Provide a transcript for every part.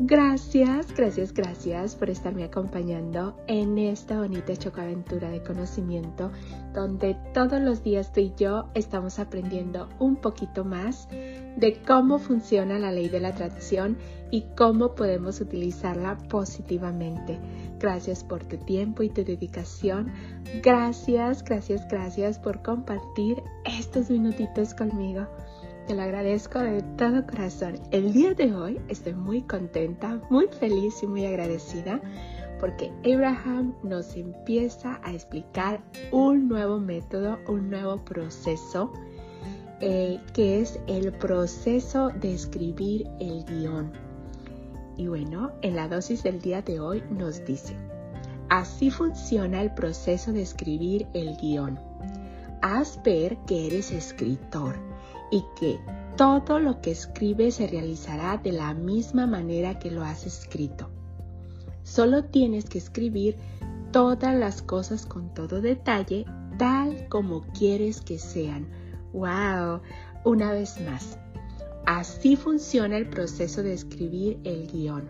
Gracias, gracias, gracias por estarme acompañando en esta bonita chocaventura de conocimiento donde todos los días tú y yo estamos aprendiendo un poquito más de cómo funciona la ley de la atracción y cómo podemos utilizarla positivamente. Gracias por tu tiempo y tu dedicación. Gracias, gracias, gracias por compartir estos minutitos conmigo. Te lo agradezco de todo corazón. El día de hoy estoy muy contenta, muy feliz y muy agradecida porque Abraham nos empieza a explicar un nuevo método, un nuevo proceso, eh, que es el proceso de escribir el guion. Y bueno, en la dosis del día de hoy nos dice, así funciona el proceso de escribir el guion. Haz ver que eres escritor y que todo lo que escribes se realizará de la misma manera que lo has escrito. Solo tienes que escribir todas las cosas con todo detalle, tal como quieres que sean. ¡Wow! Una vez más. Así funciona el proceso de escribir el guion.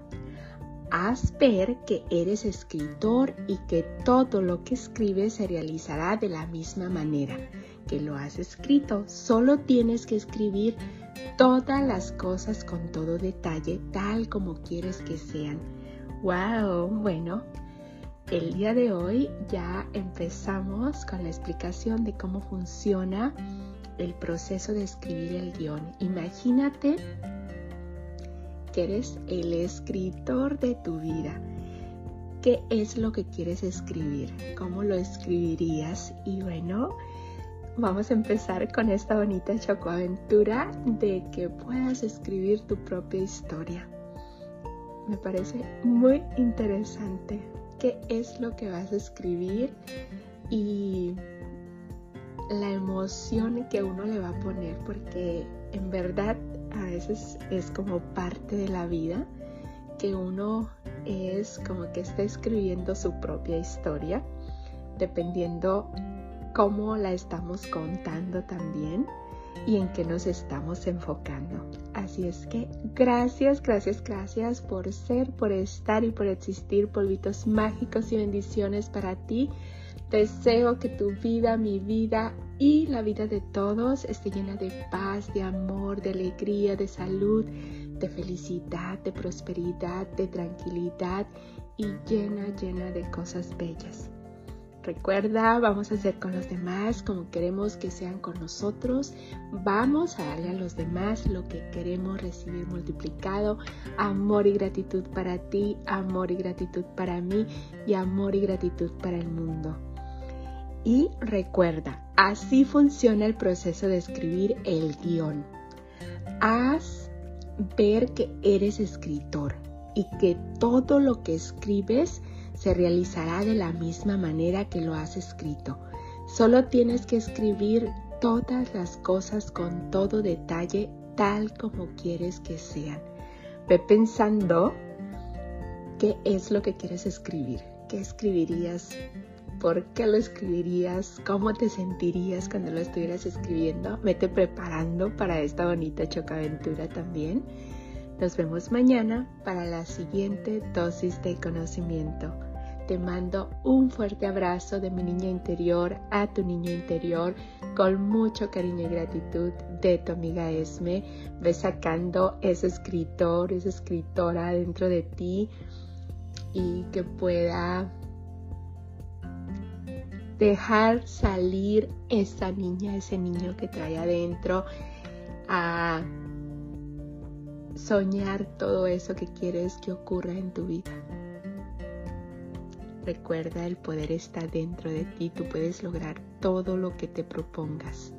Haz ver que eres escritor y que todo lo que escribes se realizará de la misma manera que lo has escrito. Solo tienes que escribir todas las cosas con todo detalle, tal como quieres que sean. ¡Wow! Bueno, el día de hoy ya empezamos con la explicación de cómo funciona el proceso de escribir el guion. Imagínate que eres el escritor de tu vida. ¿Qué es lo que quieres escribir? ¿Cómo lo escribirías? Y bueno, vamos a empezar con esta bonita chocoaventura de que puedas escribir tu propia historia. Me parece muy interesante qué es lo que vas a escribir y la emoción que uno le va a poner, porque en verdad a veces es como parte de la vida que uno es como que está escribiendo su propia historia, dependiendo cómo la estamos contando también y en qué nos estamos enfocando. Así es que gracias, gracias, gracias por ser, por estar y por existir, polvitos mágicos y bendiciones para ti. Deseo que tu vida, mi vida y la vida de todos esté llena de paz, de amor, de alegría, de salud, de felicidad, de prosperidad, de tranquilidad y llena, llena de cosas bellas. Recuerda, vamos a hacer con los demás como queremos que sean con nosotros. Vamos a darle a los demás lo que queremos recibir multiplicado. Amor y gratitud para ti, amor y gratitud para mí y amor y gratitud para el mundo. Y recuerda, así funciona el proceso de escribir el guion. Haz ver que eres escritor y que todo lo que escribes se realizará de la misma manera que lo has escrito. Solo tienes que escribir todas las cosas con todo detalle tal como quieres que sean. Ve pensando qué es lo que quieres escribir, qué escribirías, por qué lo escribirías, cómo te sentirías cuando lo estuvieras escribiendo. Vete preparando para esta bonita chocaventura también. Nos vemos mañana para la siguiente dosis de conocimiento. Te mando un fuerte abrazo de mi niña interior a tu niño interior con mucho cariño y gratitud de tu amiga Esme. Ve sacando ese escritor, esa escritora dentro de ti y que pueda dejar salir esa niña, ese niño que trae adentro a soñar todo eso que quieres que ocurra en tu vida. Recuerda, el poder está dentro de ti, tú puedes lograr todo lo que te propongas.